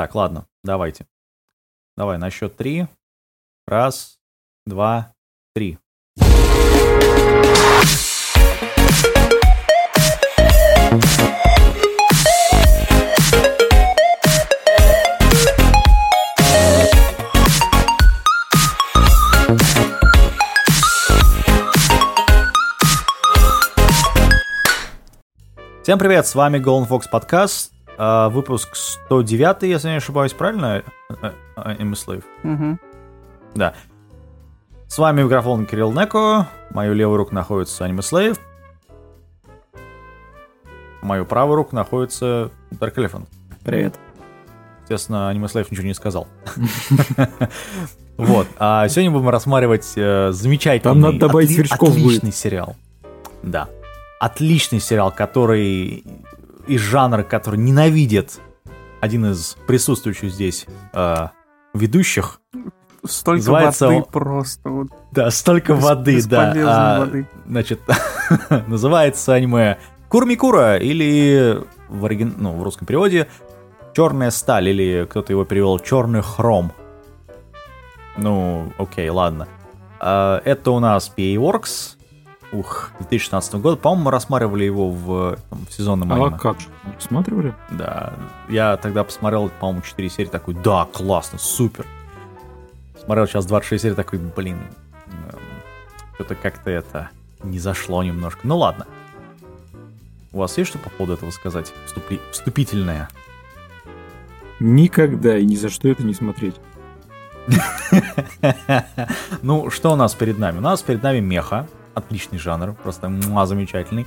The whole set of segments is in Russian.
Так, ладно, давайте. Давай, на счет три. Раз, два, три. Всем привет, с вами Golden Fox э, выпуск 109, если не ошибаюсь, правильно, э, э, Слейв? Мгм. Да. С вами микрофон Кирилл Неко, мою левую руку находится Аниме Слейв, мою правую руку находится Dark Elephant. Привет. Естественно, Аниме Слейв ничего не сказал. Вот. А сегодня будем рассматривать э, замечательный... Там надо добавить будет. Отличный сериал. Да. Отличный сериал, который из жанра, который ненавидит один из присутствующих здесь э, ведущих. Столько Называется воды просто. Вот, Да, столько бес- воды, да. А, воды. Значит, называется аниме Курмикура или в, оригин... ну, в русском переводе Черная сталь или кто-то его перевел Черный хром. Ну, окей, ладно. А, Это у нас PA Works. Ух, 2016 года. По-моему, мы рассматривали его в, там, в сезонном А аниме. как же? Смотрели? Да, я тогда посмотрел, по-моему, 4 серии, такой, да, классно, супер. Смотрел сейчас 26 серий, такой, блин, что-то как-то это не зашло немножко. Ну ладно. У вас есть что по поводу этого сказать? Вступи- Вступительное. Никогда и ни за что это не смотреть. Ну, что у нас перед нами? У нас перед нами меха. Отличный жанр, просто муа, замечательный.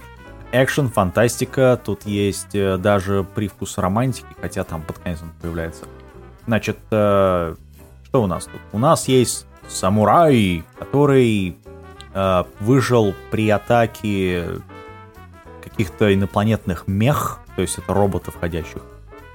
Экшен, фантастика, тут есть э, даже привкус романтики, хотя там под конец он появляется. Значит, э, что у нас тут? У нас есть самурай, который э, выжил при атаке каких-то инопланетных мех, то есть это роботов ходящих,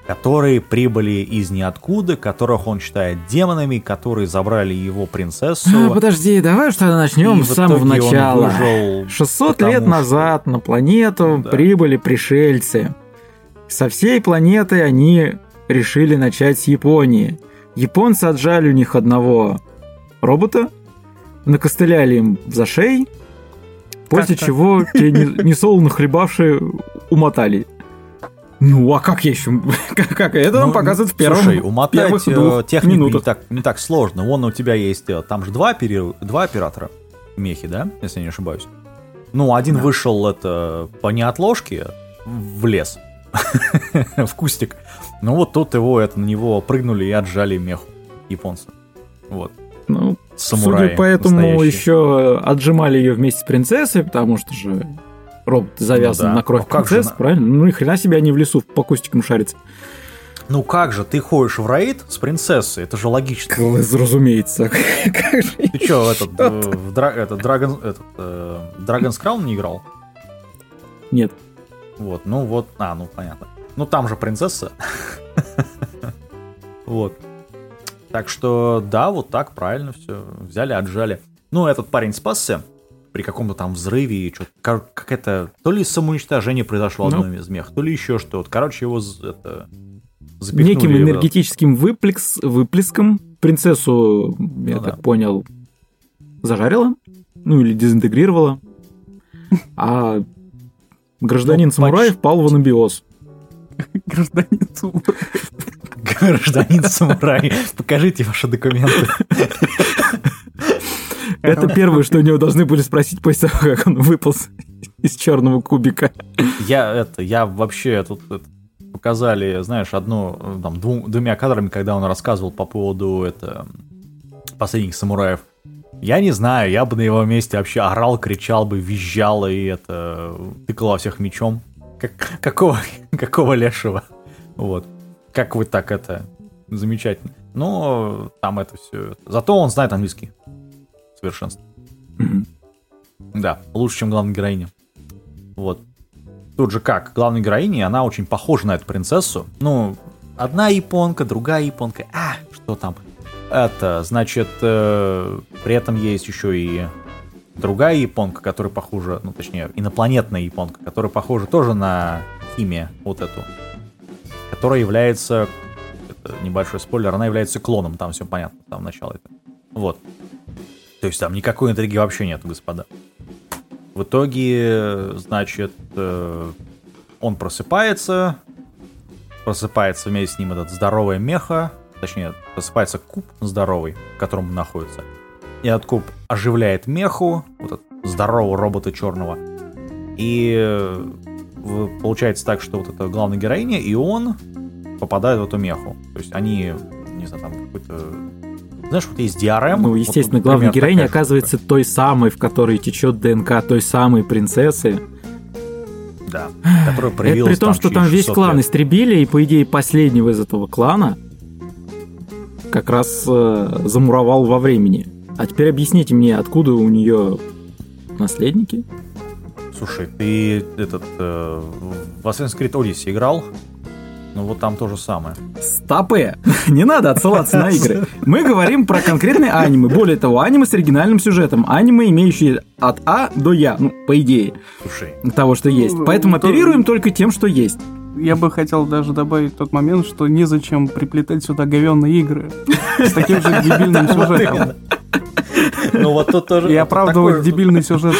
которые прибыли из ниоткуда, которых он считает демонами, которые забрали его принцессу. А, подожди, давай что начнем с самого начала. выжил, 600 потому лет что- назад на планету Да. прибыли пришельцы. Со всей планеты они решили начать с Японии. Японцы отжали у них одного робота, накостыляли им за шеи, после чего те не- несолоно хлебавшие умотали. Ну, а как я еще? Как, как? Это нам Ну, показывают в первом Слушай, умотать э, технику не минутах. так, не так сложно. Вон у тебя есть, э, там же два, опери- два оператора мехи, да, если я не ошибаюсь. Ну, один Да. вышел это по неотложке в лес, в кустик. Ну вот тут его, это, на него прыгнули и отжали меху японцы. Вот. Ну, Самураи Судя по этому, настоящие. еще отжимали ее вместе с принцессой, потому что же робот завязан Ну да. на кровь А как же правильно? Ну и хрена себе они в лесу по кустикам шарятся. Ну как же, ты ходишь в рейд с принцессой, это же логично. Разумеется. Как же... Ты что, этот, э, в Дра- этот, Dragon, этот, э, Dragon's Crown не играл? Нет. Вот, ну вот, а, ну понятно. Ну там же принцесса. Вот. Так что, да, вот так правильно все. Взяли, отжали. Ну, этот парень спасся при каком-то там взрыве и что-то. Как, как это, то ли самоуничтожение произошло Ну. одно из мех, то ли еще что-то. Короче, его это, запихнули Неким энергетическим выплекс, выплеском принцессу, я Ну так да. понял, зажарила, ну или дезинтегрировала, а гражданин Ну, самурай почти. впал в анабиоз. Гражданин Сумра. Гражданин самурай, покажите ваши документы. Это первое, что у него должны были спросить после того, как он выполз из черного кубика. Я это, я вообще тут это, показали, знаешь, одну, там, дву- двумя кадрами, когда он рассказывал по поводу это последних самураев. Я не знаю, я бы на его месте вообще орал, кричал бы, визжал и это тыкал во всех мечом. Как, какого, какого лешего? Вот. Как вы так это замечательно. Но там это все. Зато он знает английский. Совершенство. Да, лучше, чем главная героиня. Вот. Тут же как, главная героиня, она очень похожа на эту принцессу. Ну, одна японка, другая японка. А, что там? Это, значит, э, при этом есть еще и другая японка, которая похожа, ну, точнее, инопланетная японка, которая похожа тоже на Химия, вот эту. Которая является это небольшой спойлер, она является клоном, там все понятно, там начало это. Вот. То есть там никакой интриги вообще нет, господа. В итоге, значит, э, он просыпается, просыпается вместе с ним этот здоровый меха, точнее, просыпается куб здоровый, в котором он находится. И этот куб оживляет меху, вот этот здорового робота черного. И э, получается так, что вот эта главная героиня и он попадают в эту меху. То есть они, не знаю, там какой-то... Знаешь, вот есть DRM. Ну, естественно, вот, главная героиня оказывается штука. той самой, в которой течет ДНК той самой принцессы. Да, которая Это при том, там что там весь клан лет. истребили, и, по идее, последнего из этого клана как раз э, замуровал во времени. А теперь объясните мне, откуда у нее наследники? Слушай, ты этот э, в Assassin's Creed Odyssey играл? Ну вот там то же самое. Стопы! Не надо отсылаться на игры. Мы говорим про конкретные аниме. Более того, аниме с оригинальным сюжетом. Аниме, имеющие от А до Я. Ну, по идее. Слушай. Того, что есть. Поэтому оперируем только тем, что есть я бы хотел даже добавить тот момент, что незачем приплетать сюда говенные игры с таким же дебильным сюжетом. Ну вот тут тоже... И оправдывать такой... дебильный сюжет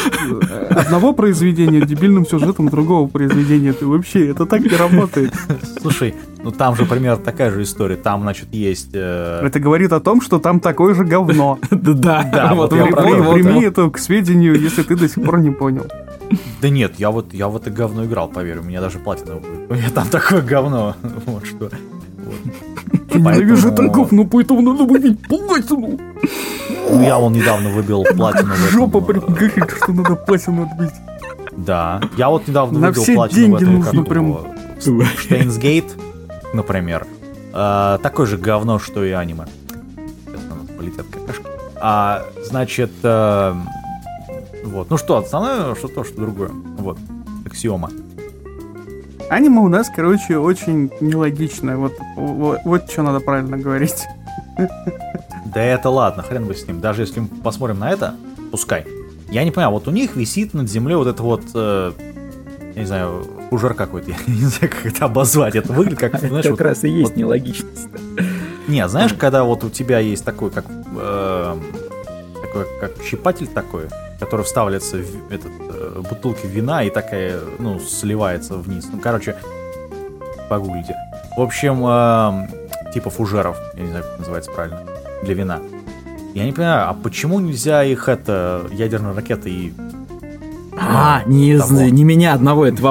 одного произведения дебильным сюжетом другого произведения. Ты вообще, это так не работает. Слушай, ну там же примерно такая же история. Там, значит, есть... Э... Это говорит о том, что там такое же говно. Да, да. Вот прими это к сведению, если ты до сих пор не понял. Да нет, я вот, я вот и говно играл, поверь, у меня даже платина. У меня там такое говно. Вот что. Я ненавижу это говно, поэтому надо выбить платину. Ну, я вон недавно выбил платину. Жопа прям говорит, что надо платину отбить. Да, я вот недавно выбил платину в этой нужно прям... Штейнсгейт, например. А, такое же говно, что и аниме. Сейчас полетят какашки. А, значит, э, вот. Ну что, основное, что то, что другое. Вот. Аксиома. Аниме у нас, короче, очень нелогичное. Вот, вот, вот что надо правильно говорить. Да это ладно, хрен бы с ним. Даже если мы посмотрим на это, пускай. Я не понимаю, вот у них висит над землей вот это вот, э, я не знаю, ужар какой-то, я не знаю, как это обозвать. Это выглядит как, знаешь, Как раз и есть нелогичность. Не, знаешь, когда вот у тебя есть такой, как, э, такой, как щипатель такой, который вставляется в этот, э, бутылки вина и такая, ну, сливается вниз. Ну, короче, погуглите. В общем, э, типа фужеров, я не знаю, как называется правильно, для вина. Я не понимаю, а почему нельзя их это ядерной ракетой и... А, не, не меня одного, это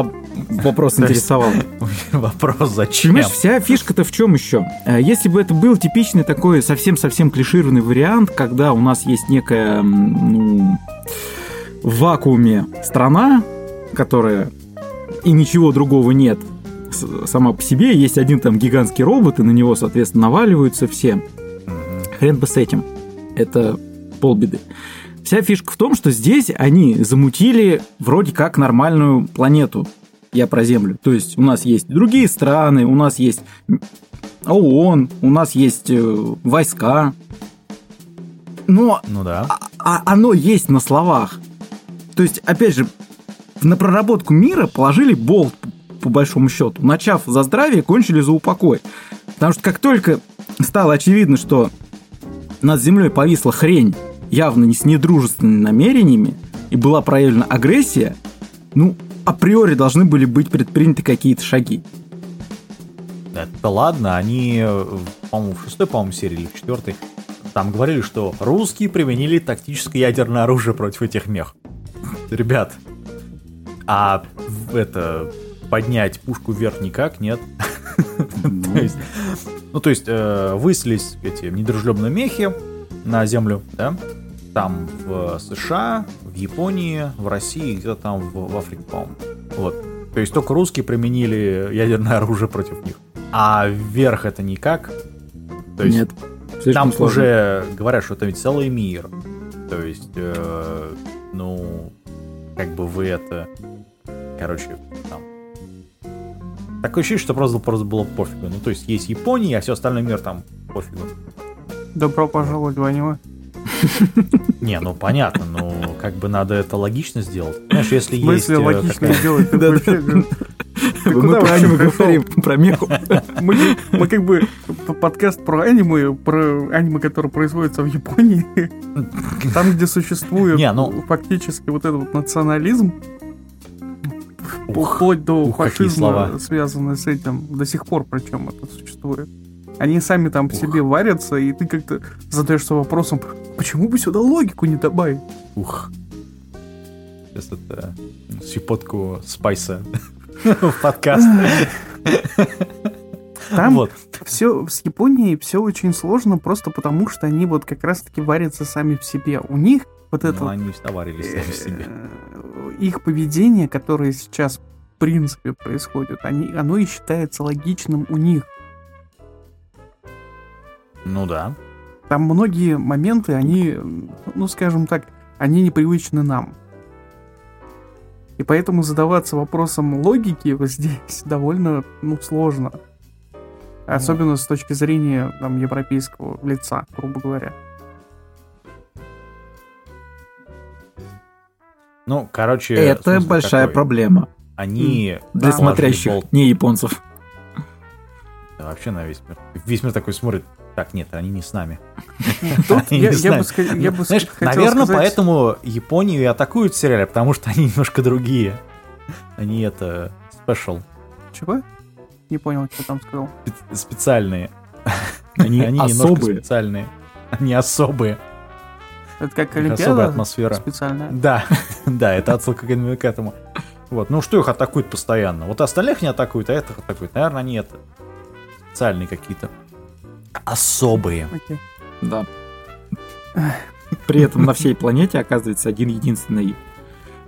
вопрос интересовал. Вопрос зачем? Понимаешь, вся фишка-то в чем еще? Э, если бы это был типичный такой совсем-совсем клишированный вариант, когда у нас есть некая ну, в вакууме страна, которая и ничего другого нет сама по себе, есть один там гигантский робот, и на него, соответственно, наваливаются все. Хрен бы с этим. Это полбеды. Вся фишка в том, что здесь они замутили вроде как нормальную планету. Я про Землю. То есть у нас есть другие страны, у нас есть ООН, у нас есть э, войска. Но ну да. а, а оно есть на словах. То есть, опять же, на проработку мира положили болт, по большому счету. Начав за здравие, кончили за упокой. Потому что как только стало очевидно, что над землей повисла хрень, явно не с недружественными намерениями, и была проявлена агрессия, ну, априори должны были быть предприняты какие-то шаги. Это ладно, они, по-моему, в шестой, по-моему, серии или в четвертой, там говорили, что русские применили тактическое ядерное оружие против этих мех ребят, а это поднять пушку вверх никак, нет. то есть, ну, то есть, э, выслись эти недружелюбные мехи на землю, да, там в США, в Японии, в России, где-то там в, в Африке, по-моему. Вот. То есть только русские применили ядерное оружие против них. А вверх это никак. То есть Нет. Там сложно. уже говорят, что это ведь целый мир. То есть, э, ну, как бы вы это... Короче, там... Такое ощущение, что просто, просто было пофигу. Ну, то есть есть Япония, а все остальной мир там пофигу. Добро пожаловать в аниме. Не, ну понятно, ну как бы надо это логично сделать. Знаешь, если есть... В смысле есть логично сделать? Мы про аниме говорим, про меху. Мы как бы подкаст про аниме, про аниме, которое производится в Японии. Там, где существует ну фактически вот этот вот национализм, вплоть до фашизма, связанный с этим, до сих пор причем это существует. Они сами там по себе варятся, и ты как-то задаешься вопросом, почему бы сюда логику не добавить? Ух. Сейчас это щепотку спайса в подкаст. Там вот. все с Японией все очень сложно, просто потому что они вот как раз-таки варятся сами в себе. У них вот это... Ну, они варились сами в себе. Э, их поведение, которое сейчас в принципе происходит, они, оно и считается логичным у них. Ну да. Там многие моменты, они, ну скажем так, они непривычны нам. И поэтому задаваться вопросом логики вот здесь довольно ну, сложно. Особенно с точки зрения там, европейского лица, грубо говоря. Ну, короче... Это большая такой. проблема. Они... Для смотрящих, бол... не японцев. Да, вообще на весь мир. Весь мир такой смотрит, так, нет, они не с нами. Знаешь, наверное, поэтому Японию и атакуют в сериале, потому что они немножко другие. Они это спешл. Чего? Не понял, что там сказал. Специальные. Они, они немножко специальные. Они особые. Это как Олимпиада? Особая атмосфера. Специальная? Да, да, это отсылка к этому. Вот, ну что их атакуют постоянно? Вот остальных не атакуют, а этих атакуют. Наверное, они это специальные какие-то особые. Okay. Да. При этом на всей планете оказывается один единственный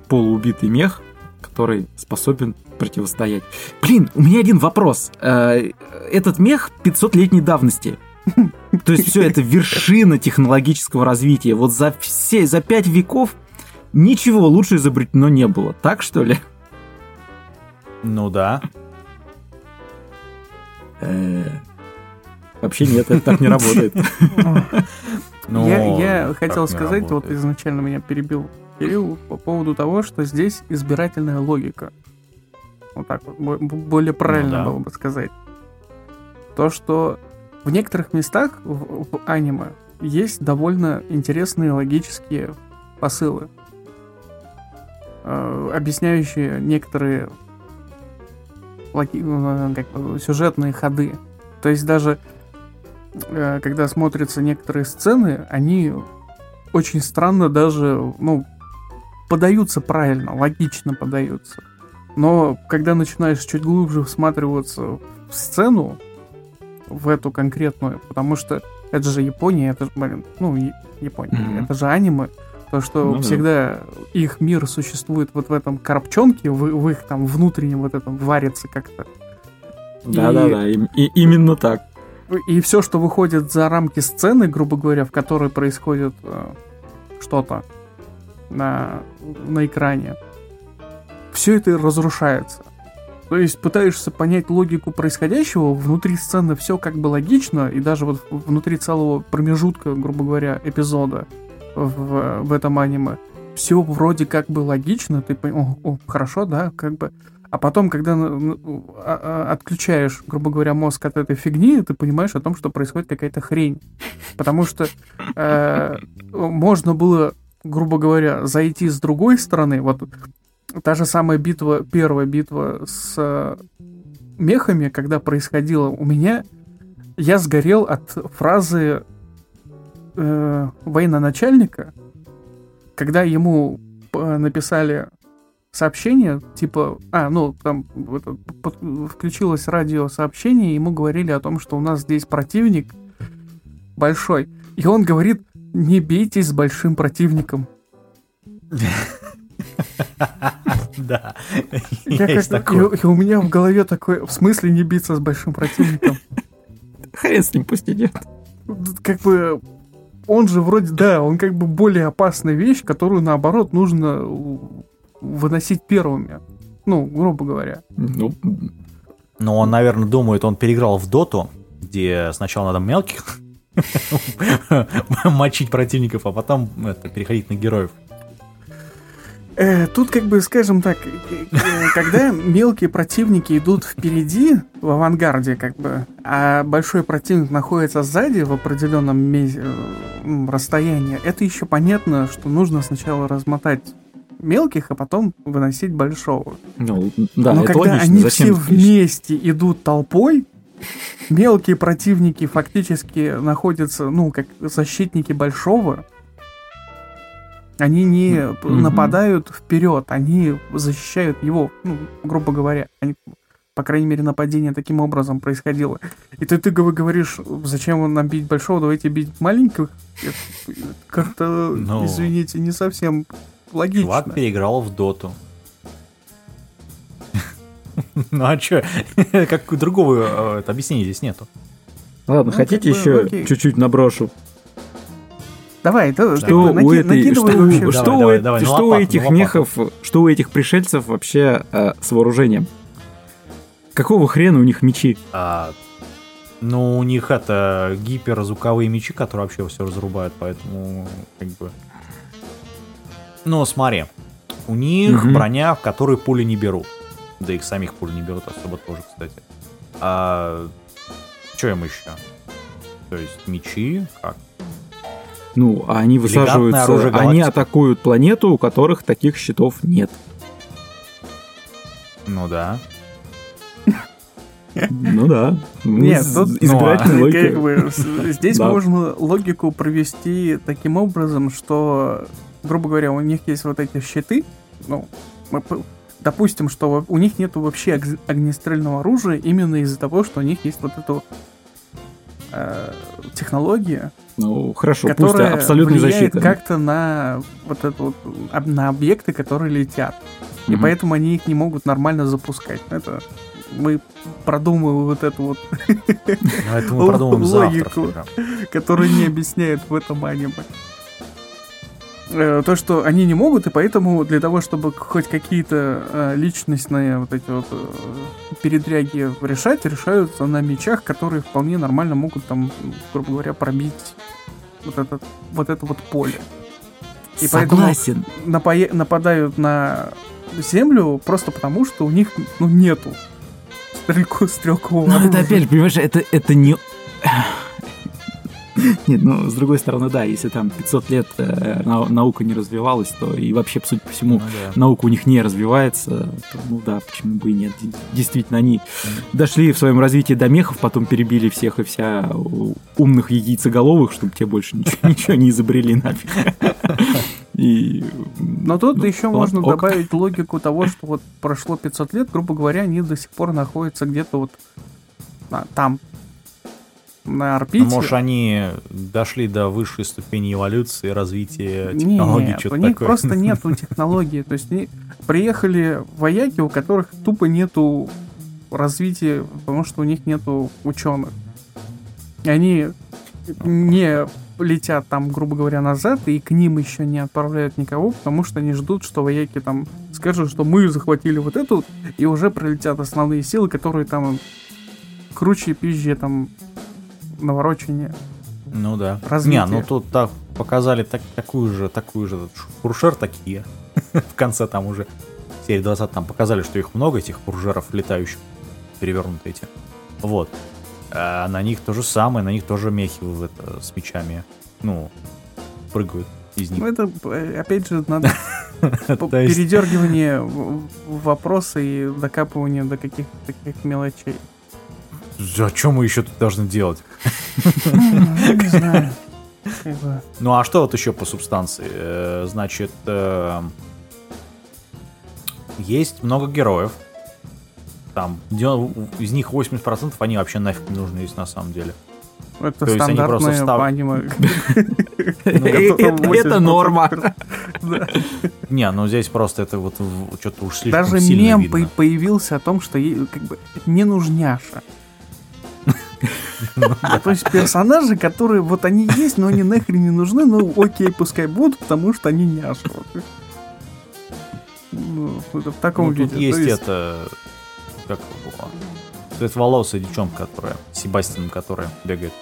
полуубитый мех, который способен противостоять. Блин, у меня один вопрос. Э, этот мех 500-летней давности. То есть все это вершина технологического развития. Вот за все, за пять веков ничего лучше изобретено не было. Так что ли? Ну да. Э, Вообще нет, это так не работает. Ну, я, я хотел сказать, вот изначально меня перебил Кирилл по поводу того, что здесь избирательная логика. Вот так вот, более правильно ну, да. было бы сказать. То, что в некоторых местах в, в аниме есть довольно интересные логические посылы, э, объясняющие некоторые логи, э, как, сюжетные ходы. То есть даже когда смотрятся некоторые сцены, они очень странно даже, ну, подаются правильно, логично подаются. Но когда начинаешь чуть глубже всматриваться в сцену, в эту конкретную, потому что это же Япония, это же, блин, ну, Япония, mm-hmm. это же аниме, то, что ну, всегда да. их мир существует вот в этом коробчонке, в, в их там внутреннем вот этом варится как-то. Да-да-да, и... и, именно так и все, что выходит за рамки сцены, грубо говоря, в которой происходит э, что-то на, на экране, все это разрушается. То есть пытаешься понять логику происходящего, внутри сцены все как бы логично, и даже вот внутри целого промежутка, грубо говоря, эпизода в, в этом аниме, все вроде как бы логично, ты понимаешь, о, о, хорошо, да, как бы а потом, когда а, а, отключаешь, грубо говоря, мозг от этой фигни, ты понимаешь о том, что происходит какая-то хрень. Потому что э, можно было, грубо говоря, зайти с другой стороны. Вот та же самая битва, первая битва с э, мехами, когда происходила у меня, я сгорел от фразы э, военачальника, когда ему э, написали сообщение, типа, а, ну, там это, под, включилось радиосообщение, и ему говорили о том, что у нас здесь противник большой. И он говорит, не бейтесь с большим противником. Да. И у меня в голове такой, в смысле не биться с большим противником? Хрен с ним пусть идет. Как бы он же вроде, да, он как бы более опасная вещь, которую наоборот нужно выносить первыми. Ну, грубо говоря. Ну, ну он, наверное, думает, он переиграл в доту, где сначала надо мелких мочить противников, а потом это, переходить на героев. Э, тут, как бы, скажем так, э, э, когда мелкие противники идут впереди, в авангарде, как бы, а большой противник находится сзади в определенном расстоянии, это еще понятно, что нужно сначала размотать мелких, а потом выносить большого. Ну, да, Но это когда логично. они Зачем все вместе идут толпой, мелкие противники фактически находятся, ну, как защитники большого, они не mm-hmm. нападают вперед, они защищают его, ну, грубо говоря. Они, по крайней мере, нападение таким образом происходило. И ты, ты говоришь, зачем нам бить большого, давайте бить маленьких. Как-то, no. Извините, не совсем логично. Чувак переиграл в доту. Ну а чё, как другого э, объяснения здесь нету. Ладно, ну, хотите еще чуть-чуть наброшу? Давай, да, что у этой, что, вообще. что, давай, у, давай, что у этих мехов, что у этих пришельцев вообще э, с вооружением? Какого хрена у них мечи? А, ну, у них это гиперзвуковые мечи, которые вообще все разрубают, поэтому как бы... Ну, смотри, у них угу. броня, в которой пули не берут. Да их самих пули не берут особо тоже, кстати. А что им еще? То есть мечи, как? Ну, а они высаживаются, они атакуют планету, у которых таких щитов нет. Ну да. Ну да. Нет, тут избирательная логика. Как бы, здесь можно логику провести таким образом, что, грубо говоря, у них есть вот эти щиты, ну, мы допустим, что у них нет вообще огнестрельного оружия именно из-за того, что у них есть вот эта вот э, технология, ну, хорошо, которая пусть абсолютно защита. как-то на вот это вот, на объекты, которые летят. И угу. поэтому они их не могут нормально запускать. Это мы продумываем вот эту вот ну, логику, которую не объясняют в этом аниме. Э, то, что они не могут, и поэтому для того, чтобы хоть какие-то э, личностные вот эти вот э, передряги решать, решаются на мечах, которые вполне нормально могут там, грубо говоря, пробить вот, этот, вот это вот поле. И Согласен. поэтому нападают на землю просто потому, что у них ну, нету стрелку, стрелкового Ну, это опять, понимаешь, это, это не... Нет, ну, с другой стороны, да, если там 500 лет э, наука не развивалась, то и вообще, судя по всему, ну, да. наука у них не развивается, то, ну да, почему бы и нет. Действительно, они дошли в своем развитии до мехов, потом перебили всех и вся умных яйцеголовых, чтобы те больше ничего, ничего не изобрели нафиг. И, Но тут ну, еще вот, можно ок. добавить логику того, что вот прошло 500 лет, грубо говоря, они до сих пор находятся где-то вот а, там, на орбите. Ну, может, они дошли до высшей ступени эволюции, развития технологий, Нет, у них такое. просто нету технологии. То есть они приехали вояки, у которых тупо нету развития, потому что у них нету ученых. И они не летят там, грубо говоря, назад, и к ним еще не отправляют никого, потому что они ждут, что вояки там скажут, что мы захватили вот эту, и уже прилетят основные силы, которые там круче пизже там наворочение. Ну да. Развитие. Не, ну тут так показали так, такую же, такую же фуршер такие. в конце там уже серии 20 там показали, что их много, этих фуржеров летающих, перевернутые эти. Вот. А на них то же самое, на них тоже мехи это, с мечами. Ну, прыгают из них. Ну, это, опять же, надо передергивание вопроса и докапывание до каких-то таких мелочей. А что мы еще тут должны делать? Не знаю. Ну а что вот еще по субстанции? Э, значит, э, есть много героев. Там из них 80% они вообще нафиг не нужны есть на самом деле. Это То стандартное просто став... аниме. Ну, это норма. Не, ну здесь просто это вот что-то уж слишком Даже мем появился о том, что как бы не нужняша. То есть персонажи, которые вот они есть, но они нахрен не нужны, ну окей, пускай будут, потому что они няши. Ну, в таком ну, виде. есть, это... Как его? Цветволосая девчонка, которая... Себастьян, которая бегает.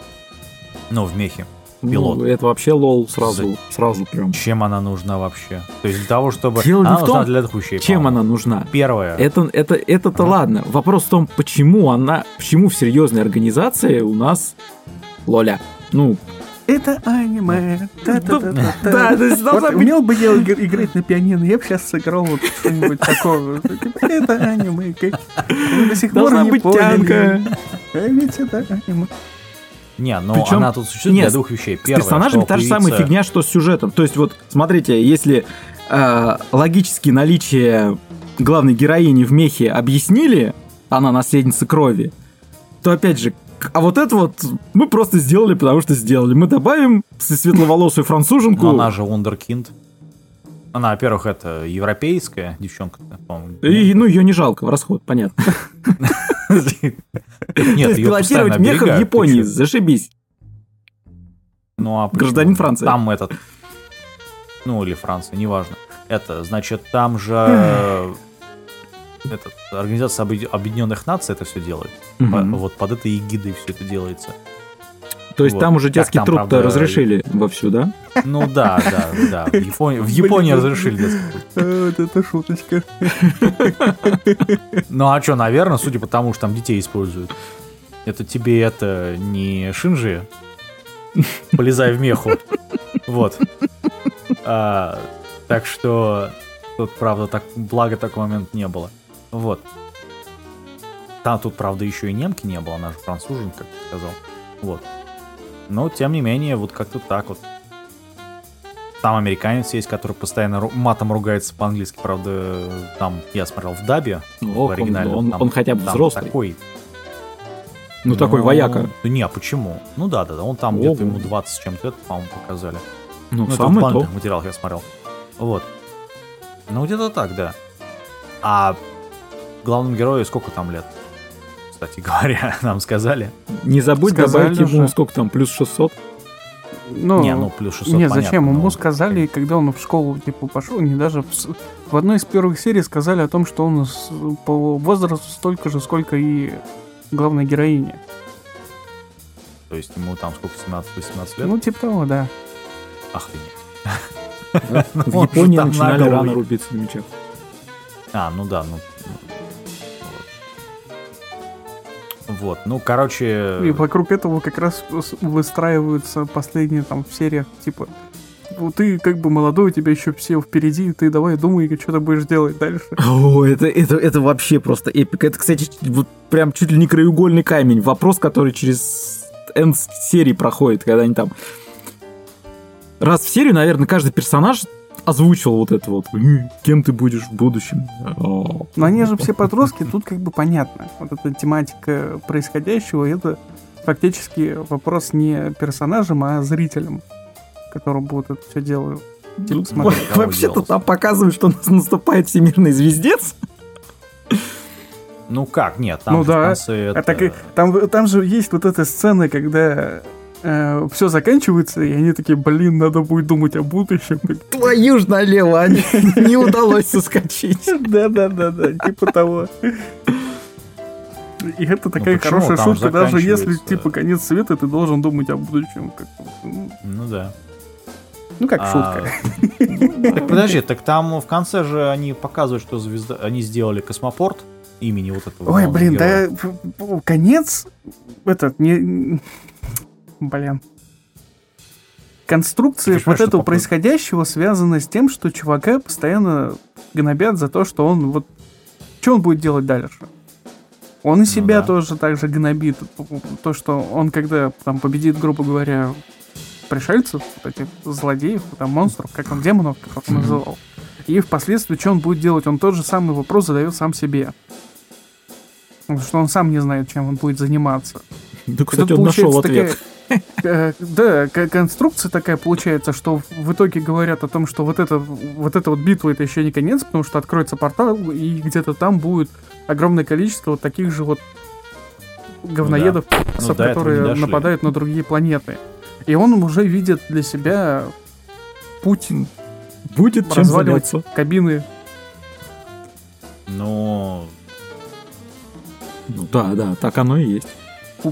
Ну, в мехе. Пилот. Ну, это вообще лол сразу, За... сразу прям. Чем она нужна вообще? То есть для того, чтобы... Дело она не в том, для двух вещей, чем она нужна. Первое. Это, это, это-то ага. ладно. Вопрос в том, почему она, почему в серьезной организации у нас Лоля. Ну, это аниме. Да, да, да. Умел бы я играть на пианино, я бы сейчас сыграл вот что-нибудь такого. Типа, это аниме. До сих пор не быть тянка. А ведь это аниме. Не, но Причем, она тут существует нет, для двух вещей. Первое, с персонажами та же самая фигня, что с сюжетом. То есть вот, смотрите, если э, логически наличие главной героини в мехе объяснили, она наследница крови, то опять же, а вот это вот мы просто сделали, потому что сделали. Мы добавим светловолосую француженку. Но она же Wunderkind. Она, во-первых, это европейская девчонка. И, ну, ее не жалко в расход, понятно. Нет, пилотировать меха в Японии, зашибись. Ну, а Гражданин Франции. Там этот... Ну, или Франция, неважно. Это, значит, там же этот, Организация Объединенных Наций это все делает. Угу. По, вот под этой эгидой все это делается. То есть вот. там уже детский труд правда... разрешили вовсю, да? Ну да, да, да. В Японии, в Японии разрешили детский труд. А, это шуточка. Ну а что, наверное, судя по тому, что там детей используют. Это тебе это не Шинжи. Полезай в меху. Вот. А, так что тут, правда, так, благо такой момент не было. Вот. Там тут, правда, еще и немки не было, она же француженка, как ты сказал. Вот. Но, тем не менее, вот как-то так вот. Там американец есть, который постоянно матом ругается по-английски, правда, там я смотрел в дабе, Ох, в оригинале. Он, он, там, он хотя бы взрослый. Такой, ну, ну, такой вояка. Да не, а почему? Ну да, да, да, он там где-то ему 20 с чем-то, по-моему, показали. Ну, ну самое это то. материалах я смотрел. Вот. Ну, где-то так, да. А главному герою сколько там лет? Кстати говоря, нам сказали. Не забудь сказали добавить ему сколько там, плюс 600? Ну, не, ну плюс 600, Не, зачем? Но... Ему сказали, когда он в школу типа пошел, не даже в, в одной из первых серий сказали о том, что он с, по возрасту столько же, сколько и главная героиня. То есть ему там сколько, 17-18 лет? Ну, типа того, да. Охренеть. В Японии начинали рано рубиться на мечах. А, ну да, ну Вот, ну, короче... И вокруг этого как раз выстраиваются последние там в сериях, типа, ну, ты как бы молодой, у тебя еще все впереди, ты давай думай, что ты будешь делать дальше. О, это, это, это вообще просто эпик. Это, кстати, вот прям чуть ли не краеугольный камень. Вопрос, который через N серии проходит, когда они там... Раз в серию, наверное, каждый персонаж озвучил вот это вот, кем ты будешь в будущем. Но они же все подростки, тут как бы понятно. Вот эта тематика происходящего, это фактически вопрос не персонажам, а зрителям, которым будут это все делать. Типа, ну, Вообще-то там показывают, что у нас наступает всемирный звездец. Ну как, нет, там ну, да. это... А так, там, там же есть вот эта сцена, когда э, все заканчивается, и они такие, блин, надо будет думать о будущем. Твою ж налево, они не удалось соскочить. Да-да-да-да, типа того. И это такая ну, хорошая шутка, даже если типа конец света, ты должен думать о будущем. Ну да. Ну как а, шутка. Так подожди, так там в конце же они показывают, что звезда, они сделали космопорт имени вот этого. Ой, блин, да конец этот не Блин. Конструкция вот этого происходящего связана с тем, что чувака постоянно гнобят за то, что он вот... Что он будет делать дальше? Он и ну себя ну, да. тоже так же гнобит. То, что он когда там победит, грубо говоря, пришельцев, вот этих злодеев, там монстров, как он, демонов, как он называл. И впоследствии, что он будет делать? Он тот же самый вопрос задает сам себе. Потому что он сам не знает, чем он будет заниматься. Да, кстати, он нашел ответ. Э, да, конструкция такая получается, что в итоге говорят о том, что вот это вот эта вот битва это еще не конец, потому что откроется портал, и где-то там будет огромное количество вот таких же вот говноедов, ну, да. ну, которые нападают на другие планеты. И он уже видит для себя путь будет разваливать кабины. Ну... Ну да, да, так оно и есть.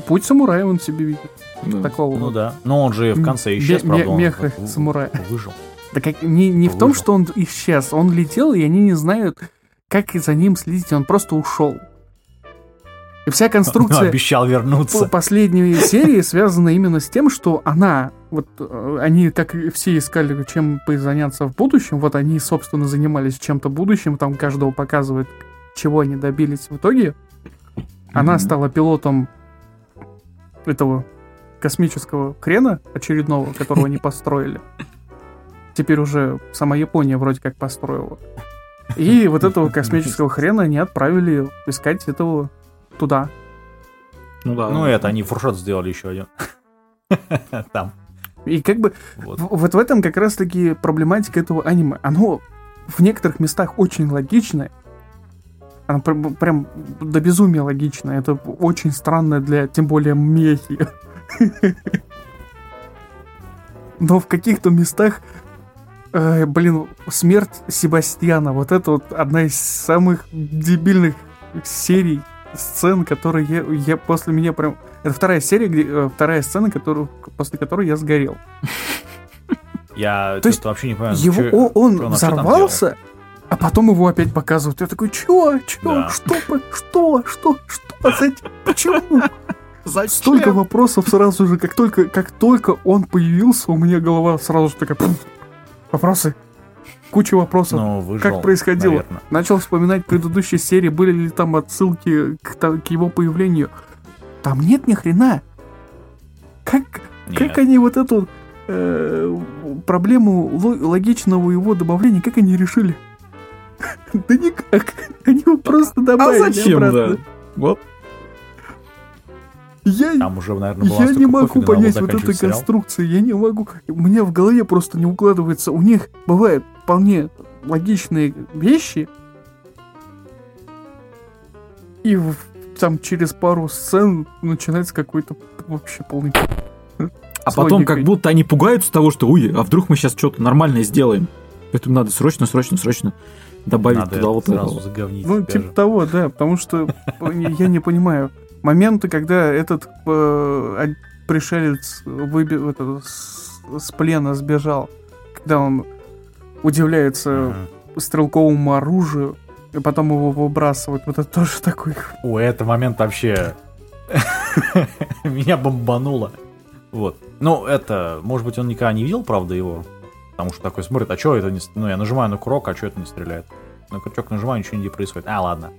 Путь самурая он себе видит. Да. Такого. Ну да. Но он же в конце исчез, м- правда. Меха самурая. Выжил. Да как не, не в том, что он исчез. Он летел, и они не знают, как за ним следить. Он просто ушел. И вся конструкция... Обещал вернуться. Последней серии связана именно с тем, что она... Вот э, они, как и все искали, чем заняться в будущем, вот они, собственно, занимались чем-то будущим, там каждого показывает, чего они добились в итоге. Она стала пилотом этого космического хрена очередного, которого они построили. Теперь уже сама Япония вроде как построила. И вот этого космического хрена они отправили искать этого туда. Ну да. Ну это, они фуршет сделали еще один. Там. И как бы вот. вот в этом как раз-таки проблематика этого аниме. Оно в некоторых местах очень логичное. Оно прям до безумия логичное. Это очень странно для, тем более, мехи. Но в каких-то местах, э, блин, смерть Себастьяна, вот это вот одна из самых дебильных серий сцен, которые я, я после меня прям... Это вторая серия, где, э, вторая сцена, которую, после которой я сгорел. Я То есть вообще не понимаю. Его, что, он что взорвался, а потом его опять показывают. Я такой, чё, чё, да. что, что, что, что, зачем, почему? Зачем? Столько вопросов сразу же, как только, как только он появился, у меня голова сразу же такая, вопросы, куча вопросов, ну, выжил, как происходило. Наверное. Начал вспоминать предыдущие серии, были ли там отсылки к, к его появлению. Там нет ни хрена. Как, как они вот эту э, проблему логичного его добавления, как они решили? Да никак. Они его просто добавили А зачем, да? Вот. Я, Там уже, наверное, была я не могу понять вот этой конструкции, я не могу. У меня в голове просто не укладывается. У них бывают вполне логичные вещи, и в, там через пару сцен начинается какой-то вообще полный... А потом как будто они пугаются того, что ой, а вдруг мы сейчас что-то нормальное сделаем. Поэтому надо срочно, срочно, срочно добавить надо туда вот сразу это. Ну, типа же. того, да, потому что я не понимаю моменты, когда этот э, пришелец выби, это, с, с плена сбежал, когда он удивляется mm-hmm. стрелковому оружию, и потом его выбрасывают. Вот это тоже такой... У это момент вообще... Меня бомбануло. Вот. Ну, это, может быть, он никогда не видел, правда, его. Потому что такой смотрит, а что это не... Ну, я нажимаю на курок, а что это не стреляет? На крючок нажимаю, ничего не происходит. А, ладно.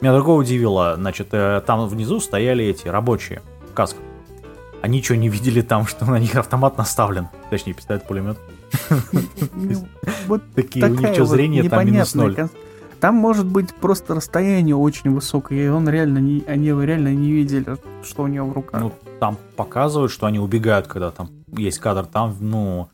Меня другое удивило, значит, э, там внизу стояли эти рабочие в касках. Они что, не видели там, что на них автомат наставлен? Точнее, пистолет-пулемет. Ну, вот Такие у них что, зрение там минус ноль. Там может быть просто расстояние очень высокое, и он реально не, они реально не видели, что у него в руках. Ну, там показывают, что они убегают, когда там есть кадр, там, ну,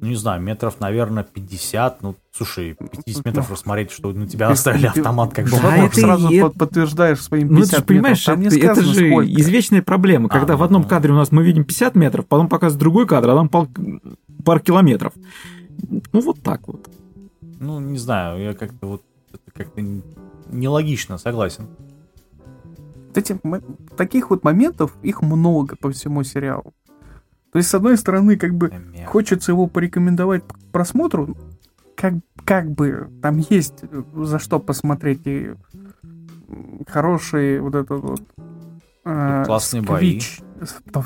ну, не знаю, метров, наверное, 50. Ну, слушай, 50 метров рассмотреть, что на тебя оставили автомат, как бы. А это сразу и... подтверждаешь своим 50 ну, ты понимаешь, метров. Там это, это же сколько. извечная проблема, когда а, в одном ну, кадре у нас мы видим 50 метров, потом показывают другой кадр, а там пол... пар километров. Ну, вот так вот. Ну, не знаю, я как-то вот как-то нелогично, согласен. Эти, таких вот моментов, их много по всему сериалу. То есть, с одной стороны, как бы хочется его порекомендовать к просмотру, как, как бы там есть э, за что посмотреть и хороший вот этот вот э, классные сквич. бои. Что,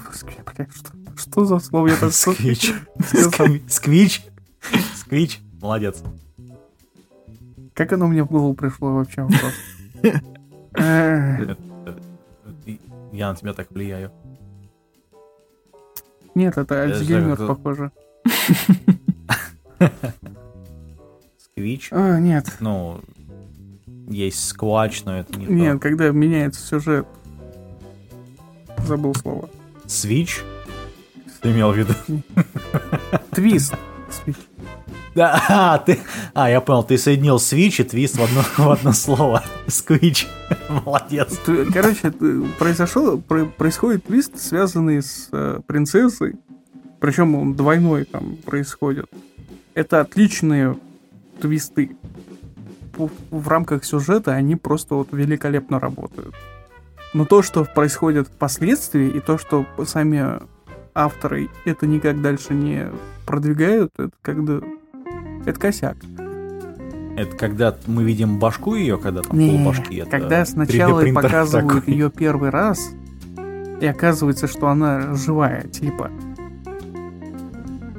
что за слово я так Сквич. Сквич. Сквич. Молодец. Как оно мне в голову пришло вообще. Я на тебя так влияю. Нет, это Альцгеймер, как... похоже. Сквич? А, нет. Ну, есть сквач, но это не Нет, то. когда меняется сюжет. Забыл слово. Свич? Ты имел в виду? Твист. Да, а, ты, а, я понял, ты соединил Switch и твист в одно, в одно слово. Сквич. Молодец. Короче, произошел, происходит твист, связанный с э, принцессой. Причем он двойной там происходит. Это отличные твисты. В рамках сюжета они просто вот великолепно работают. Но то, что происходит впоследствии, и то, что сами авторы это никак дальше не продвигают, это когда... Это косяк. Это когда мы видим башку ее, когда там не, полбашки. Это когда сначала показывают такой. ее первый раз, и оказывается, что она живая, типа.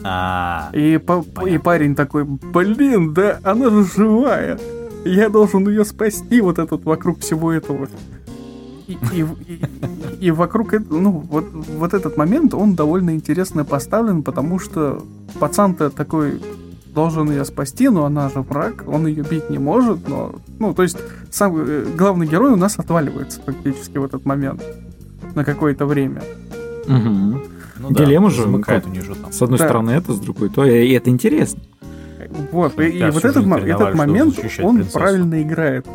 А, и, по, и парень такой, блин, да она же живая. Я должен ее спасти, вот этот вокруг всего этого. И, и, и, и вокруг ну, вот, вот этот момент, он довольно интересно поставлен, потому что пацан-то такой должен ее спасти, но она же враг, он ее бить не может, но, ну, то есть сам э, главный герой у нас отваливается фактически в этот момент на какое-то время. Угу. Ну, Дилемма да, же замыкает у нее же там. С одной да. стороны это, с другой то, и это интересно. Вот, и, и вот этот, этот момент, он принцессу. правильно играет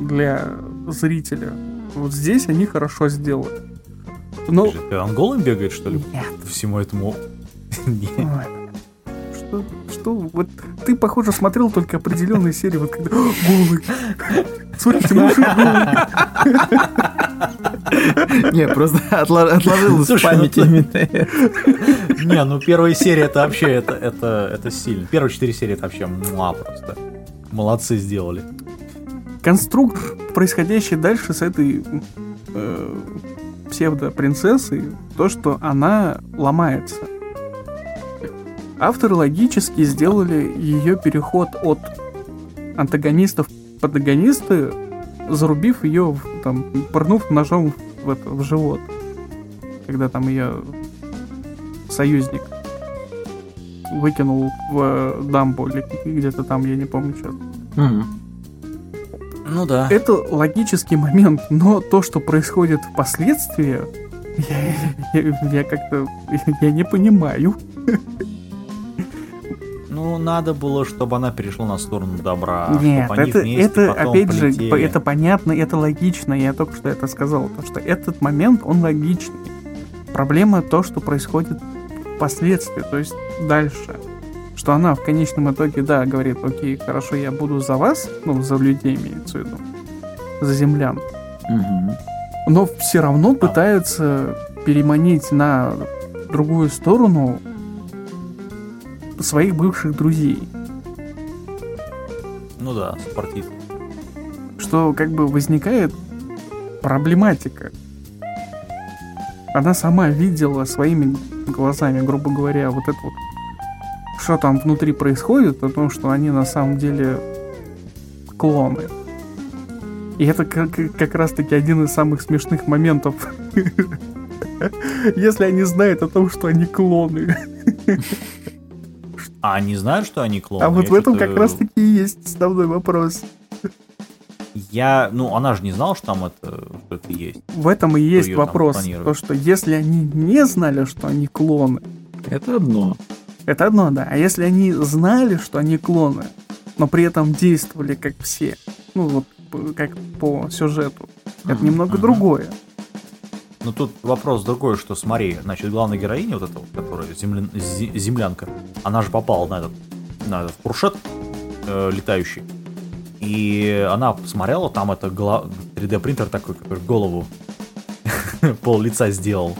для зрителя. Вот здесь они хорошо сделали. Но... Он голым бегает, что ли? Нет. Всему этому... Нет. Что? Что? Вот ты, похоже, смотрел только определенные серии, вот когда голый. Смотрите, мужик голый. Не, просто отложил из памяти ну именно Не, ну первая серия это вообще, это, это, это сильно. Первые четыре серии это вообще муа просто. Молодцы сделали. Конструкт, происходящий дальше с этой э, псевдо-принцессой, то, что она ломается. Авторы логически сделали ее переход от антагонистов к антагонисты, зарубив ее, там, пырнув ножом в, это, в живот. Когда там ее союзник выкинул в дамбу или где-то там, я не помню сейчас. Угу. Ну да. Это логический момент, но то, что происходит впоследствии, я, я, я как-то я не понимаю. Ну, надо было, чтобы она перешла на сторону добра. Нет, это, это опять полетели. же, это понятно, это логично. Я только что это сказал. Потому что этот момент, он логичный. Проблема то, что происходит впоследствии, то есть дальше. Что она в конечном итоге, да, говорит, окей, хорошо, я буду за вас, ну, за людей имеется в виду, за землян. Угу. Но все равно пытаются переманить на другую сторону своих бывших друзей. Ну да, спортивно. Что как бы возникает проблематика. Она сама видела своими глазами, грубо говоря, вот это вот, что там внутри происходит, о том, что они на самом деле клоны. И это как, как раз-таки один из самых смешных моментов. Если они знают о том, что они клоны. А они знают, что они клоны? А вот в этом как раз-таки и есть основной вопрос. Я, ну, она же не знала, что там это, что это есть. В этом и есть вопрос. То, что если они не знали, что они клоны... Это одно. Это одно, да. А если они знали, что они клоны, но при этом действовали как все, ну, вот как по сюжету, это немного другое. Но тут вопрос другой, что смотри, значит, главная героиня, вот эта вот, которая земля... землянка, она же попала на этот, на этот фуршет э, летающий. И она посмотрела, там это голо... 3D принтер такой, который голову пол лица сделал.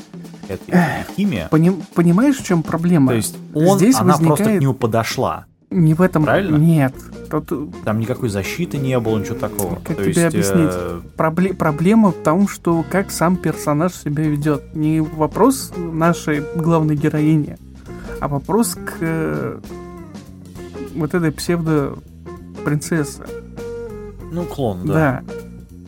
Это химия. Поним, понимаешь, в чем проблема? То есть он, Здесь она возникает... просто к нему подошла. Не в этом. Правильно? Нет. Тут... Там никакой защиты не было, ничего такого. Как То тебе есть, объяснить? Э... Пробле... Проблема в том, что как сам персонаж себя ведет. Не вопрос нашей главной героини, а вопрос к э, вот этой псевдо-принцессе. Ну, клон, да. Да.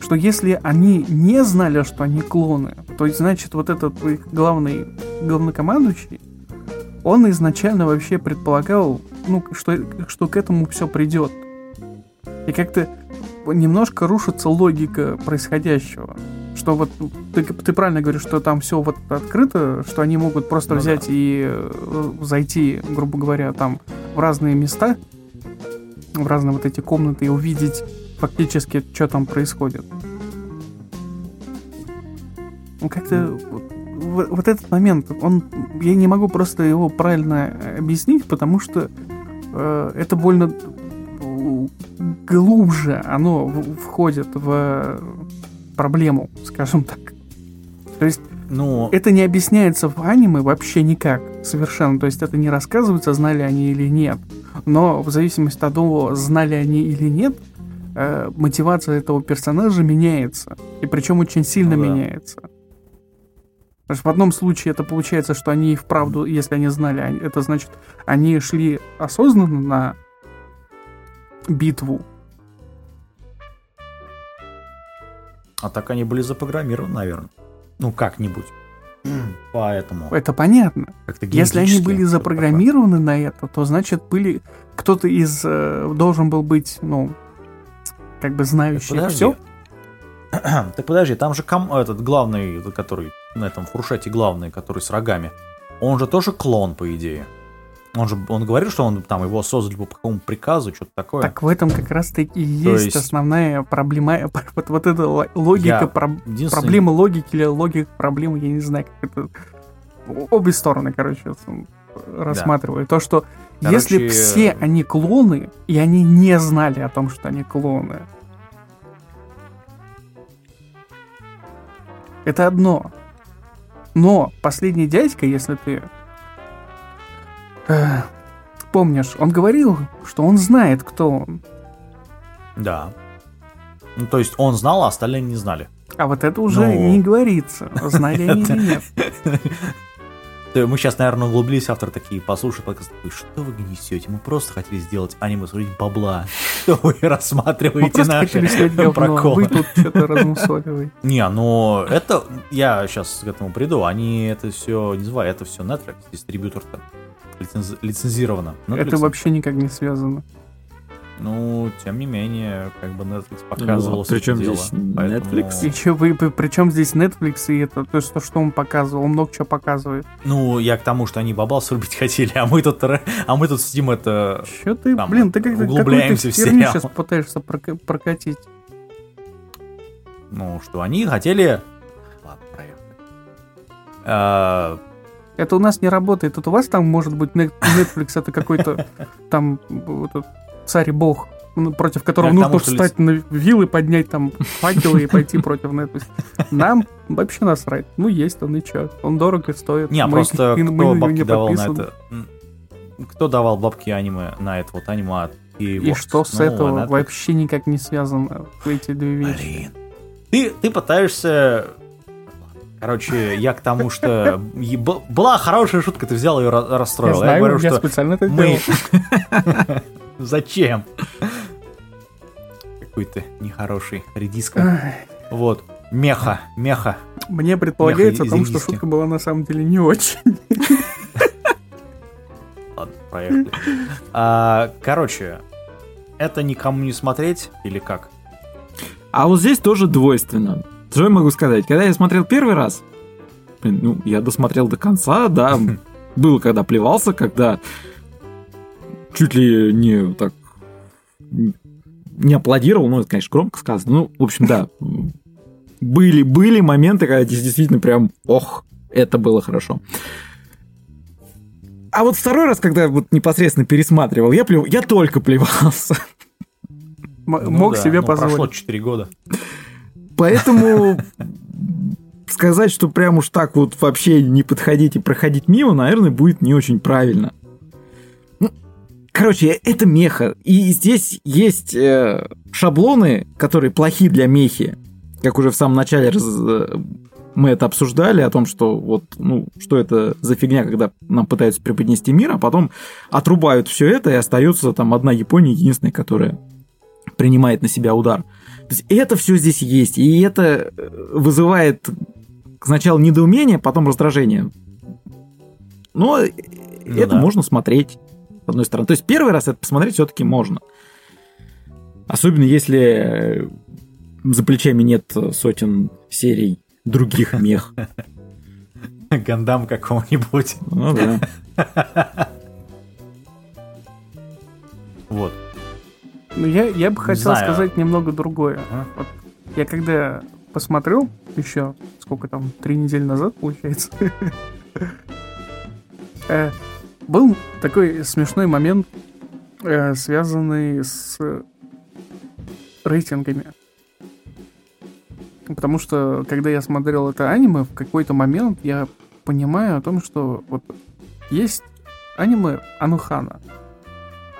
Что если они не знали, что они клоны, то значит вот этот их главный главнокомандующий, он изначально вообще предполагал ну, что, что к этому все придет. И как-то немножко рушится логика происходящего. Что вот ты, ты правильно говоришь, что там все вот открыто, что они могут просто ну, взять да. и э, зайти, грубо говоря, там в разные места, в разные вот эти комнаты и увидеть фактически, что там происходит. Ну, как-то вот, вот этот момент, он, я не могу просто его правильно объяснить, потому что Э, это больно глубже оно входит в проблему, скажем так. То есть ну... это не объясняется в аниме вообще никак, совершенно. То есть это не рассказывается, знали они или нет. Но в зависимости от того, знали они или нет, э, мотивация этого персонажа меняется. И причем очень сильно ну, да. меняется. Потому что в одном случае это получается, что они вправду, если они знали, это значит, они шли осознанно на битву. А так они были запрограммированы, наверное. Ну, как-нибудь. Поэтому. Это понятно. Если они были запрограммированы на это, то значит были кто-то из э, должен был быть, ну, как бы знающий так все. так подожди, там же ком, этот главный, который на этом фуршете главный, который с рогами, он же тоже клон, по идее. Он же, он говорил, что он там его создали по какому приказу, что-то такое. Так в этом как раз-таки и есть, есть основная проблема, вот, вот эта логика, про, единственный... проблема логики или логика проблемы, я не знаю, как это... Обе стороны, короче, рассматриваю. Да. То, что короче... если все они клоны, и они не знали о том, что они клоны, это одно. Но последний дядька, если ты э, помнишь, он говорил, что он знает, кто он. Да. Ну, то есть он знал, а остальные не знали. А вот это уже ну... не говорится, знали они или нет. Мы сейчас, наверное, углубились, автор такие послушают подкаст, что вы несете? Мы просто хотели сделать аниме, смотреть бабла. Что вы рассматриваете Мы наши говно, вы тут что-то размусоливаете. Не, но это, я сейчас к этому приду, они это все, не знаю, это все Netflix, дистрибьютор-то лиценз... лицензировано. Netflix. Это вообще никак не связано. Ну, тем не менее, как бы Netflix показывал. Ну, причем здесь Netflix? И что вы, причем здесь Netflix и это, то есть то, что он показывал, он много чего показывает. Ну, я к тому, что они бабал срубить хотели, а мы тут, а мы тут сидим это... Что ты, там, блин, ты как-то углубляемся в сериал. сейчас пытаешься прокатить. Ну, что они хотели... Ладно, проехали. А, это у нас не работает. Это у вас там может быть Netflix, это какой-то там царь бог, ну, против которого Я нужно встать на вилы, поднять там факелы и пойти против Netflix. Нам вообще насрать. Ну, есть он и чё. Он дорого стоит. Не, просто кто бабки давал на это? Кто давал бабки аниме на это вот аниме? И, и что с ну, этого вообще никак не связано эти две вещи? Блин. Ты, ты пытаешься Короче, я к тому, что была хорошая шутка, ты взял ее расстроил. Я, знаю, я говорю, я что специально это мы... Зачем? Какой то нехороший редиска. Вот. Меха, меха. Мне предполагается о том, что шутка была на самом деле не очень. Ладно, поехали. А, короче, это никому не смотреть или как? А вот здесь тоже двойственно. Что я могу сказать? Когда я смотрел первый раз, ну, я досмотрел до конца, да, было когда плевался, когда чуть ли не так не аплодировал, ну, это, конечно, громко сказано. Ну, в общем, да, были, были моменты, когда действительно прям, ох, это было хорошо. А вот второй раз, когда вот непосредственно пересматривал, я, плев... я только плевался. Ну, Мог да, себе ну, позволить. Прошло 4 года. Поэтому сказать, что прям уж так вот вообще не подходить и проходить мимо, наверное, будет не очень правильно. Короче, это меха. И здесь есть э, шаблоны, которые плохи для мехи. Как уже в самом начале раз, э, мы это обсуждали, о том, что вот, ну, что это за фигня, когда нам пытаются преподнести мир, а потом отрубают все это, и остается там одна Япония единственная, которая принимает на себя удар. То есть это все здесь есть, и это э, вызывает сначала недоумение, потом раздражение. Но ну это да. можно смотреть, с одной стороны. То есть первый раз это посмотреть все-таки можно. Особенно если э, за плечами нет сотен серий других мех. Гандам какого-нибудь. Ну да. Вот. Ну, я, я бы хотел Знаю. сказать немного другое. Uh-huh. Вот я когда посмотрел еще, сколько там, три недели назад, получается, э, был такой смешной момент, э, связанный с рейтингами. Потому что, когда я смотрел это аниме, в какой-то момент я понимаю о том, что вот есть аниме Анухана,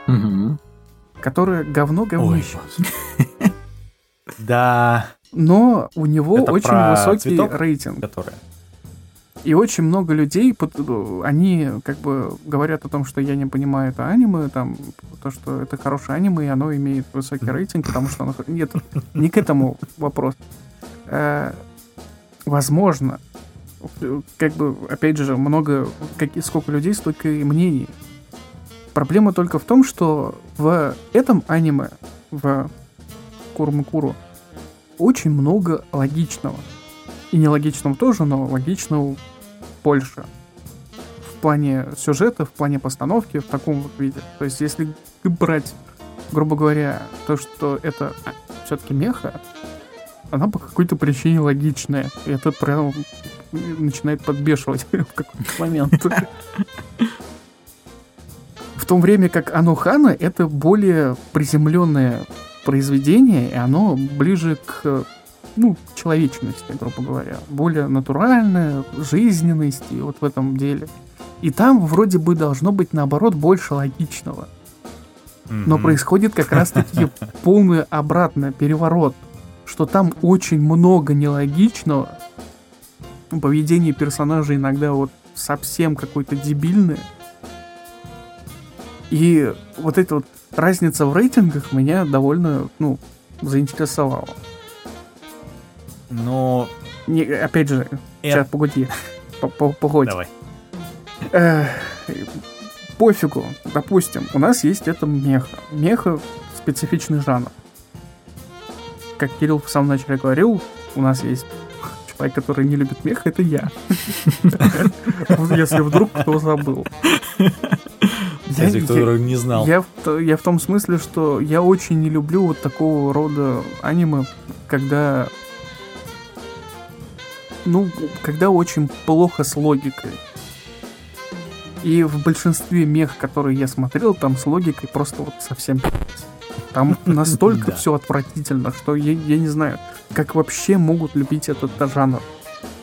угу. которое говно говнище. Да. Но у него очень высокий рейтинг. Который... И очень много людей, они как бы говорят о том, что я не понимаю это аниме, там, то, что это хорошее аниме, и оно имеет высокий рейтинг, потому что оно... Нет, не к этому вопрос. Э, возможно, как бы, опять же, много, как, сколько людей, столько и мнений. Проблема только в том, что в этом аниме, в Курмукуру, очень много логичного. И нелогичного тоже, но логичного больше. В плане сюжета, в плане постановки, в таком вот виде. То есть, если брать, грубо говоря, то, что это все-таки меха, она по какой-то причине логичная. И это прям начинает подбешивать в какой-то момент. В то время как Анухана это более приземленное произведение, и оно ближе к ну, человечности, грубо говоря. Более натуральная, жизненность и вот в этом деле. И там вроде бы должно быть, наоборот, больше логичного. Но происходит как раз-таки полный обратный переворот. Что там очень много нелогичного. Поведение персонажей иногда вот совсем какое-то дебильное. И вот эта вот разница в рейтингах меня довольно, ну, заинтересовала. Но... Не, опять же, это... сейчас, погоди. Погоди. Давай. Э, пофигу. Допустим, у нас есть это меха. Меха — специфичный жанр. Как Кирилл в самом начале говорил, у нас есть человек, который не любит меха, это я. Если вдруг кто забыл. Кто не знал. Я в том смысле, что я очень не люблю вот такого рода аниме, когда ну, когда очень плохо с логикой. И в большинстве мех, которые я смотрел, там с логикой просто вот совсем Там настолько все отвратительно, что я, я не знаю, как вообще могут любить этот жанр.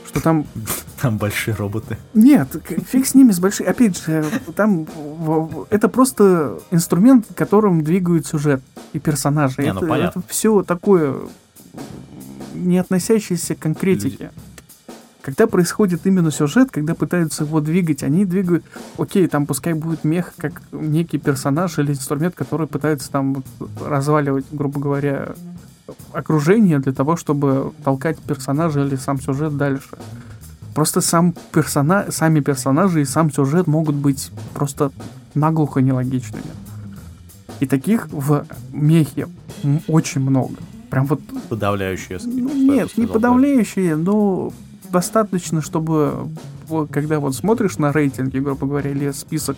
Что там... Там большие роботы. Нет, фиг с ними, с большими. Опять же, там это просто инструмент, которым двигают сюжет и персонажи. Не, ну, это, это все такое не относящееся к конкретике. Люди когда происходит именно сюжет, когда пытаются его двигать, они двигают, окей, там пускай будет мех как некий персонаж или инструмент, который пытается там разваливать, грубо говоря, окружение для того, чтобы толкать персонажа или сам сюжет дальше. Просто сам персона... сами персонажи и сам сюжет могут быть просто наглухо нелогичными. И таких в мехе очень много. Прям вот... Подавляющие. Ну, нет, не подавляющие, но достаточно, чтобы когда вот смотришь на рейтинги, грубо говоря, или список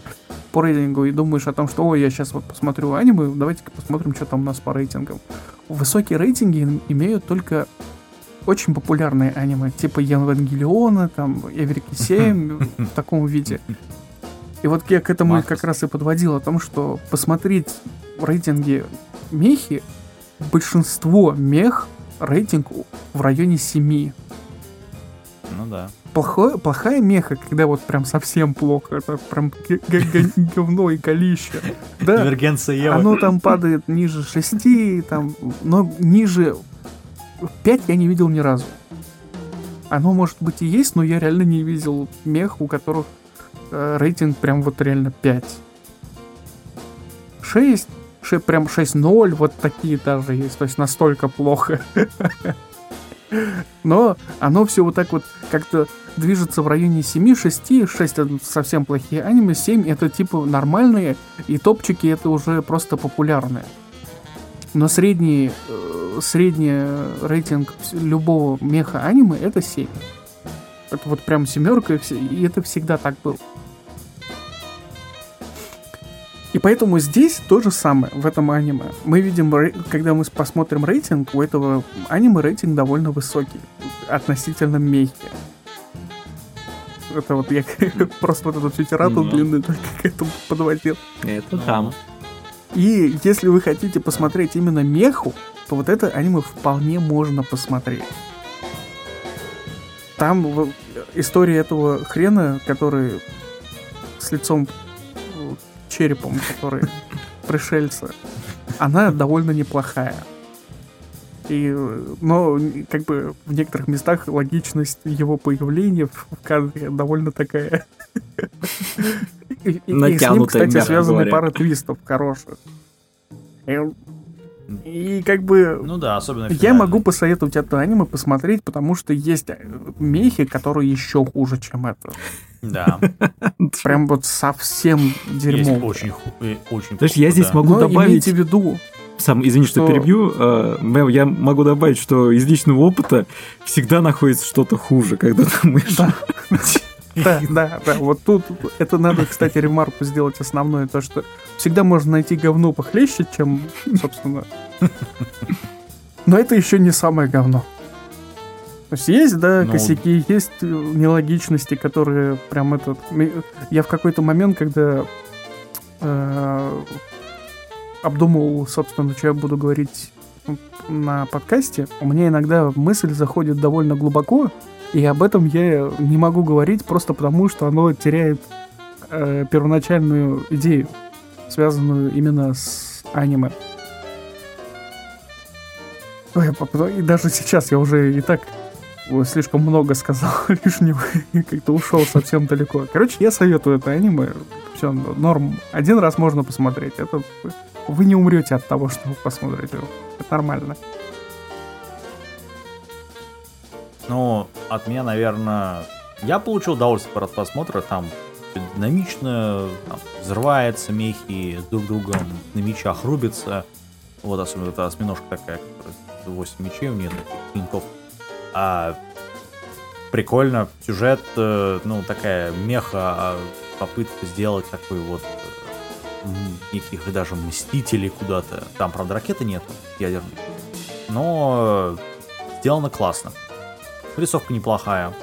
по рейтингу и думаешь о том, что, ой, я сейчас вот посмотрю аниме, давайте-ка посмотрим, что там у нас по рейтингам. Высокие рейтинги имеют только очень популярные аниме, типа Евангелиона, там, Эврики 7, в таком виде. И вот я к этому как раз и подводил, о том, что посмотреть рейтинги мехи, большинство мех рейтинг в районе 7. Ну да. Плохое, плохая меха, когда вот прям совсем плохо, это прям говно и колище. Да, Конвергенция Евы. Оно там падает ниже 6, там, но ниже 5 я не видел ни разу. Оно, может быть, и есть, но я реально не видел мех, у которых э, рейтинг прям вот реально 5. 6, 6 прям 6-0, вот такие даже есть, то есть настолько плохо. Но оно все вот так вот как-то движется в районе 7, 6, 6 это совсем плохие аниме, 7 это типа нормальные, и топчики это уже просто популярные. Но средний, э, средний рейтинг любого меха аниме это 7. Это вот прям семерка, и это всегда так было. И поэтому здесь то же самое в этом аниме. Мы видим, когда мы посмотрим рейтинг, у этого аниме рейтинг довольно высокий относительно мехи. Это вот я просто вот эту всю тираду mm-hmm. длинную только к этому подводил. Это там. И если вы хотите посмотреть именно меху, то вот это аниме вполне можно посмотреть. Там история этого хрена, который с лицом черепом, который пришельца, она довольно неплохая. И, но, как бы, в некоторых местах логичность его появления в кадре довольно такая... И, и с ним, кстати, связаны пара твистов хороших. И как бы... Ну да, особенно Я могу посоветовать это аниме посмотреть, потому что есть э, мехи, которые еще хуже, чем это. Да. Прям вот совсем дерьмо. очень, очень Знаешь, я здесь могу добавить... имейте в виду, сам, извини, что, что перебью, э, я могу добавить, что из личного опыта всегда находится что-то хуже, когда ты мышь. Да. Да, да, да. Вот тут это надо, кстати, ремарку сделать основное, то, что всегда можно найти говно похлеще, чем, собственно. Но это еще не самое говно. То есть есть, да, ну... косяки, есть нелогичности, которые прям этот... Я в какой-то момент, когда э, обдумывал, собственно, что я буду говорить на подкасте, у меня иногда мысль заходит довольно глубоко, и об этом я не могу говорить просто потому, что оно теряет э, первоначальную идею, связанную именно с аниме. Ой, и даже сейчас я уже и так слишком много сказал лишнего и как-то ушел совсем далеко. Короче, я советую это аниме. Все, норм. Один раз можно посмотреть. Это вы не умрете от того, что вы посмотрите. Это нормально. Ну, от меня, наверное, я получил удовольствие от просмотра, там динамично, там, взрывается мехи, друг другом на мечах рубится. Вот особенно эта осьминожка такая, которая 8 мечей у нее, таких клинков. А прикольно, сюжет, э, ну, такая меха, а попытка сделать такой вот э, неких даже мстителей куда-то. Там, правда, ракеты нету ядерной. Но сделано классно. Рисовка неплохая.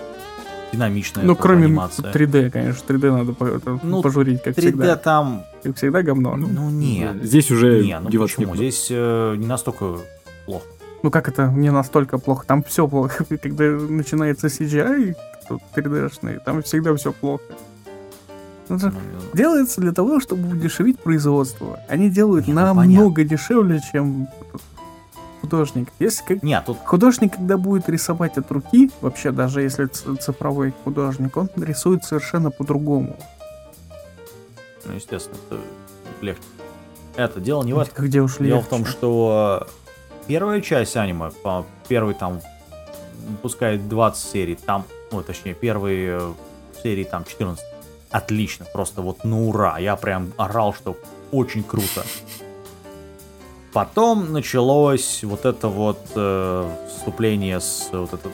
Динамичная. Ну, кроме анимация. 3D, конечно. 3D надо ну, пожурить, как 3D всегда. там... Как всегда говно. Ну, ну нет. Здесь уже не, ну почему? Здесь э, не настолько плохо. Ну как это не настолько плохо? Там все плохо. Когда начинается CGI, 3D-шный, там всегда все плохо. Ну, ну, делается для того, чтобы удешевить производство. Они делают Нет, намного понятно. дешевле, чем художник. Если как... Нет, тут... Художник, когда будет рисовать от руки, вообще даже если цифровой художник, он рисует совершенно по-другому. Ну, естественно, это легче. Это дело не в этом. Где уж Дело в том, что первая часть аниме, первый там, пускай 20 серий, там, ну, точнее, первые э, серии там 14. Отлично, просто вот на ура. Я прям орал, что очень круто. Потом началось вот это вот э, вступление с вот этот,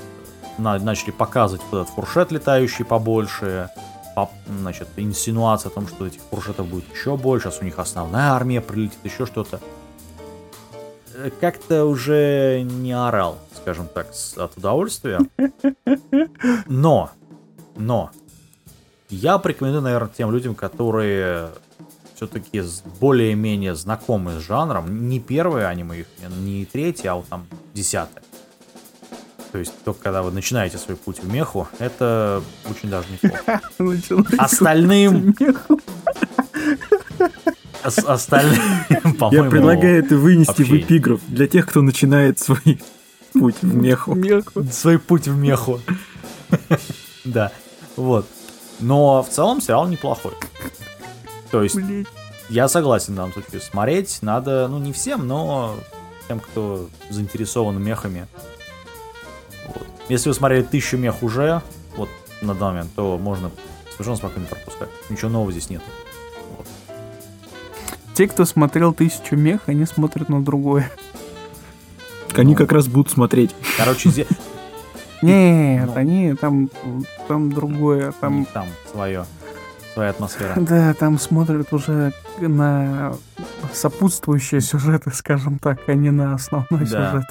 на, начали показывать вот этот фуршет летающий побольше, по, значит, инсинуация о том, что этих фуршетов будет еще больше, сейчас у них основная армия прилетит, еще что-то. Э, как-то уже не орал, скажем так, от удовольствия. Но, но, я порекомендую, наверное, тем людям, которые все-таки более-менее знакомы с жанром. Не первое аниме их, не третье, а вот там десятое. То есть только когда вы начинаете свой путь в меху, это очень даже неплохо. Остальным... Остальным, Я предлагаю это вынести в эпиграф для тех, кто начинает свой путь в меху. Свой путь в меху. Да, вот. Но в целом сериал неплохой. То есть, Блин. я согласен в данном случае. Смотреть надо, ну, не всем, но тем, кто заинтересован мехами. Вот. Если вы смотрели тысячу мех уже, вот на данный момент, то можно совершенно спокойно пропускать. Ничего нового здесь нет. Вот. Те, кто смотрел тысячу мех, они смотрят на другое. Они ну, как раз будут смотреть. Короче, здесь... Нет, ну. они там, там другое, там... Там свое своя атмосфера. Да, там смотрят уже на сопутствующие сюжеты, скажем так, а не на основной да. сюжет.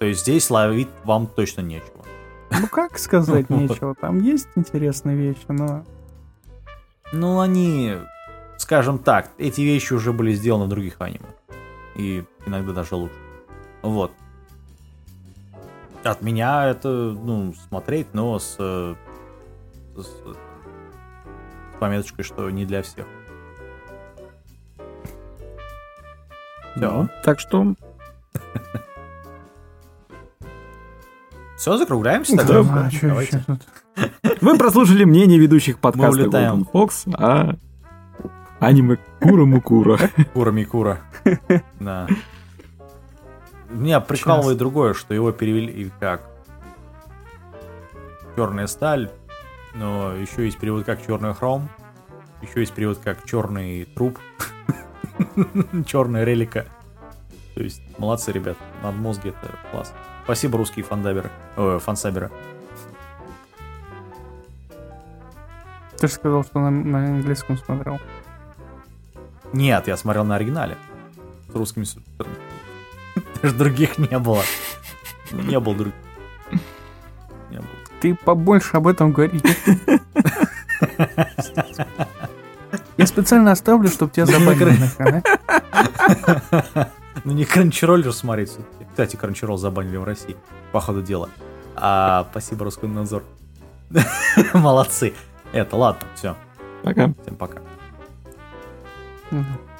То есть здесь ловить вам точно нечего. Ну как сказать нечего? Там есть интересные вещи, но... Ну они, скажем так, эти вещи уже были сделаны в других аниме. И иногда даже лучше. Вот. От меня это, ну, смотреть, но с, с, с пометочкой, что не для всех. Все. Ну, так что... Все, закругляемся тогда. Да, а, Давайте. Вы прослушали мнение ведущих подкаста Golden Fox о аниме Кура Мукура. Кура Микура. Да. Меня прикалывает другое, что его перевели как черная сталь, но еще есть перевод как черный хром, еще есть перевод как черный труп, черная релика. То есть, молодцы, ребят, над мозги это класс. Спасибо, русские фандаберы, о, фансаберы. Ты же сказал, что на, на английском смотрел. Нет, я смотрел на оригинале. С русскими субтитрами. Даже других не было. Не было других. Ты побольше об этом говори. Я специально оставлю, чтобы тебя забанили на канале. Ну не Crunchyroll же смотреть все-таки. Кстати, Crunchyroll забанили в России, по ходу дела. А, спасибо, Роскомнадзор. Молодцы. Это, ладно, все. Пока. Всем пока. Mm-hmm.